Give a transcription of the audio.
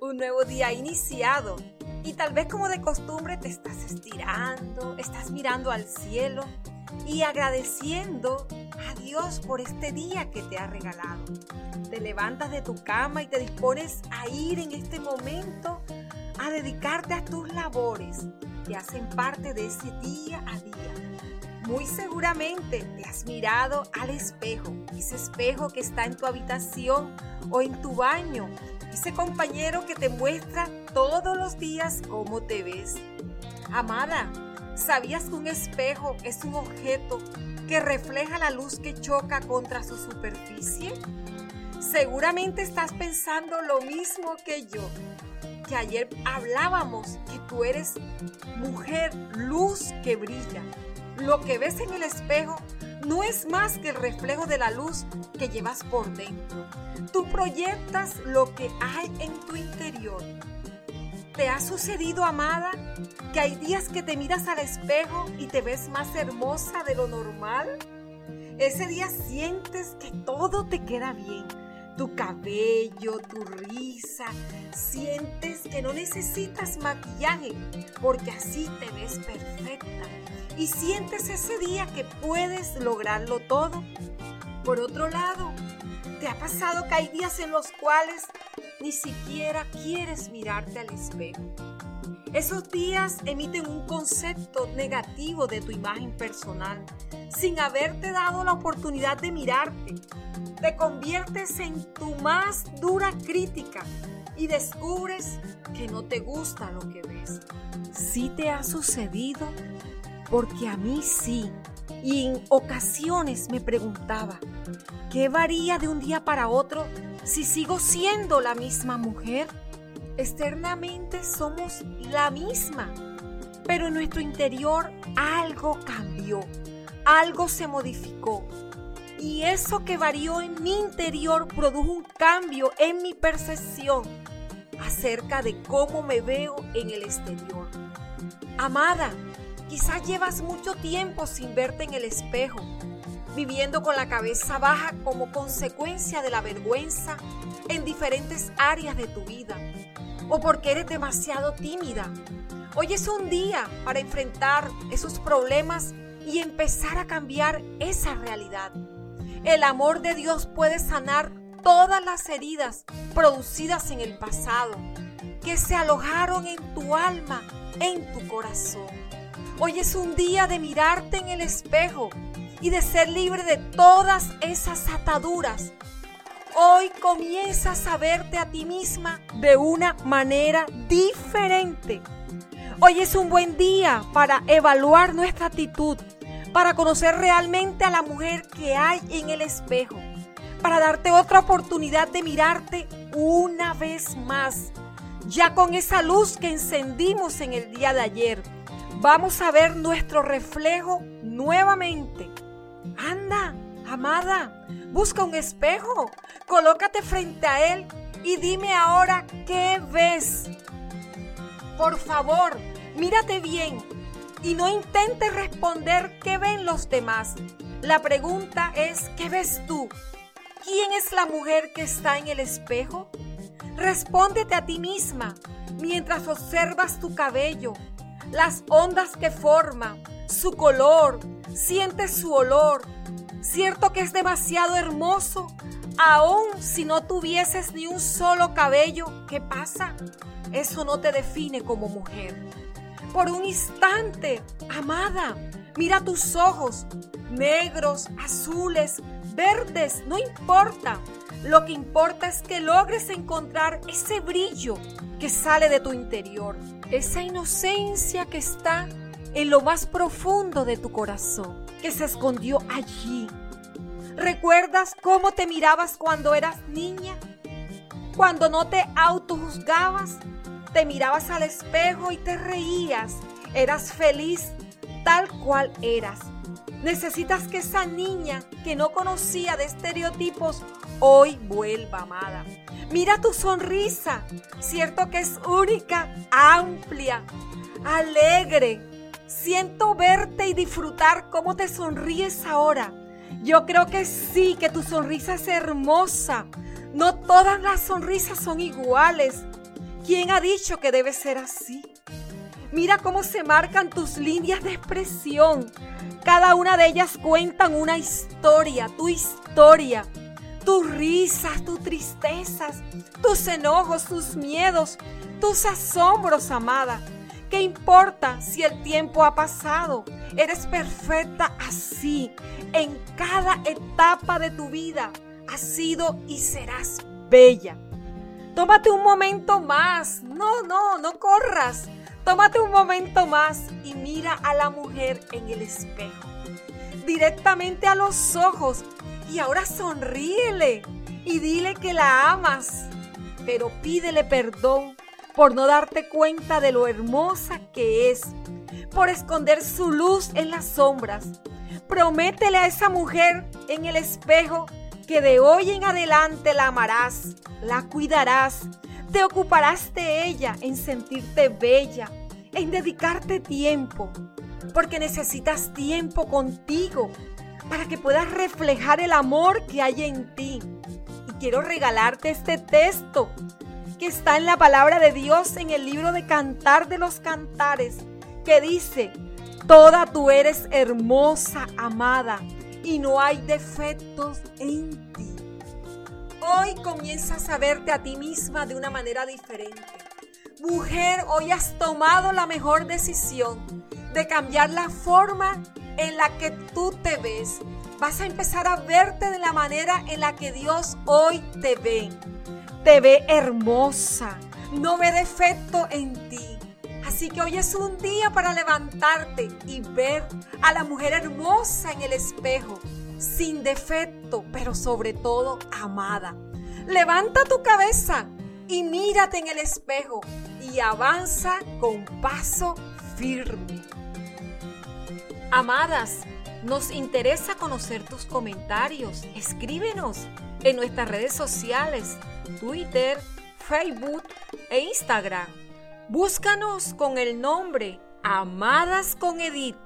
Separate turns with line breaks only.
un nuevo día iniciado y tal vez como de costumbre te estás estirando, estás mirando al cielo y agradeciendo a Dios por este día que te ha regalado. Te levantas de tu cama y te dispones a ir en este momento a dedicarte a tus labores que hacen parte de ese día a día. Muy seguramente te has mirado al espejo, ese espejo que está en tu habitación o en tu baño, ese compañero que te muestra todos los días cómo te ves. Amada, ¿sabías que un espejo es un objeto que refleja la luz que choca contra su superficie? Seguramente estás pensando lo mismo que yo, que ayer hablábamos que tú eres mujer, luz que brilla. Lo que ves en el espejo no es más que el reflejo de la luz que llevas por dentro. Tú proyectas lo que hay en tu interior. ¿Te ha sucedido, amada, que hay días que te miras al espejo y te ves más hermosa de lo normal? Ese día sientes que todo te queda bien. Tu cabello, tu risa, sientes que no necesitas maquillaje porque así te ves perfecta y sientes ese día que puedes lograrlo todo. Por otro lado, ¿te ha pasado que hay días en los cuales ni siquiera quieres mirarte al espejo? Esos días emiten un concepto negativo de tu imagen personal sin haberte dado la oportunidad de mirarte. Te conviertes en tu más dura crítica y descubres que no te gusta lo que ves. Si te ha sucedido, porque a mí sí. Y en ocasiones me preguntaba, ¿qué varía de un día para otro si sigo siendo la misma mujer? Externamente somos la misma, pero en nuestro interior algo cambió, algo se modificó. Y eso que varió en mi interior produjo un cambio en mi percepción acerca de cómo me veo en el exterior. Amada, Quizás llevas mucho tiempo sin verte en el espejo, viviendo con la cabeza baja como consecuencia de la vergüenza en diferentes áreas de tu vida, o porque eres demasiado tímida. Hoy es un día para enfrentar esos problemas y empezar a cambiar esa realidad. El amor de Dios puede sanar todas las heridas producidas en el pasado que se alojaron en tu alma, en tu corazón. Hoy es un día de mirarte en el espejo y de ser libre de todas esas ataduras. Hoy comienzas a verte a ti misma de una manera diferente. Hoy es un buen día para evaluar nuestra actitud, para conocer realmente a la mujer que hay en el espejo, para darte otra oportunidad de mirarte una vez más, ya con esa luz que encendimos en el día de ayer vamos a ver nuestro reflejo nuevamente. Anda, amada, busca un espejo, colócate frente a él y dime ahora qué ves. Por favor, mírate bien y no intentes responder qué ven los demás. La pregunta es, ¿qué ves tú? ¿Quién es la mujer que está en el espejo? Respóndete a ti misma mientras observas tu cabello, las ondas que forma, su color, sientes su olor. Cierto que es demasiado hermoso, aun si no tuvieses ni un solo cabello, ¿qué pasa? Eso no te define como mujer. Por un instante, amada, mira tus ojos, negros, azules, verdes, no importa. Lo que importa es que logres encontrar ese brillo que sale de tu interior, esa inocencia que está en lo más profundo de tu corazón, que se escondió allí. ¿Recuerdas cómo te mirabas cuando eras niña? Cuando no te autojuzgabas, te mirabas al espejo y te reías. Eras feliz tal cual eras. Necesitas que esa niña que no conocía de estereotipos hoy vuelva amada. Mira tu sonrisa, cierto que es única, amplia, alegre. Siento verte y disfrutar cómo te sonríes ahora. Yo creo que sí, que tu sonrisa es hermosa. No todas las sonrisas son iguales. ¿Quién ha dicho que debe ser así? Mira cómo se marcan tus líneas de expresión. Cada una de ellas cuentan una historia, tu historia. Tus risas, tus tristezas, tus enojos, tus miedos, tus asombros, amada. ¿Qué importa si el tiempo ha pasado? Eres perfecta así, en cada etapa de tu vida. Has sido y serás bella. Tómate un momento más. No, no, no corras. Tómate un momento más y mira a la mujer en el espejo. Directamente a los ojos. Y ahora sonríele y dile que la amas. Pero pídele perdón por no darte cuenta de lo hermosa que es. Por esconder su luz en las sombras. Prométele a esa mujer en el espejo que de hoy en adelante la amarás, la cuidarás, te ocuparás de ella en sentirte bella, en dedicarte tiempo, porque necesitas tiempo contigo para que puedas reflejar el amor que hay en ti. Y quiero regalarte este texto que está en la palabra de Dios en el libro de Cantar de los Cantares, que dice, Toda tú eres hermosa, amada y no hay defectos en ti. Hoy comienzas a verte a ti misma de una manera diferente. Mujer, hoy has tomado la mejor decisión de cambiar la forma en la que tú te ves. Vas a empezar a verte de la manera en la que Dios hoy te ve. Te ve hermosa, no ve defecto en ti. Así que hoy es un día para levantarte y ver a la mujer hermosa en el espejo, sin defecto, pero sobre todo amada. Levanta tu cabeza y mírate en el espejo y avanza con paso firme. Amadas, nos interesa conocer tus comentarios. Escríbenos en nuestras redes sociales, Twitter, Facebook e Instagram. Búscanos con el nombre Amadas con Edith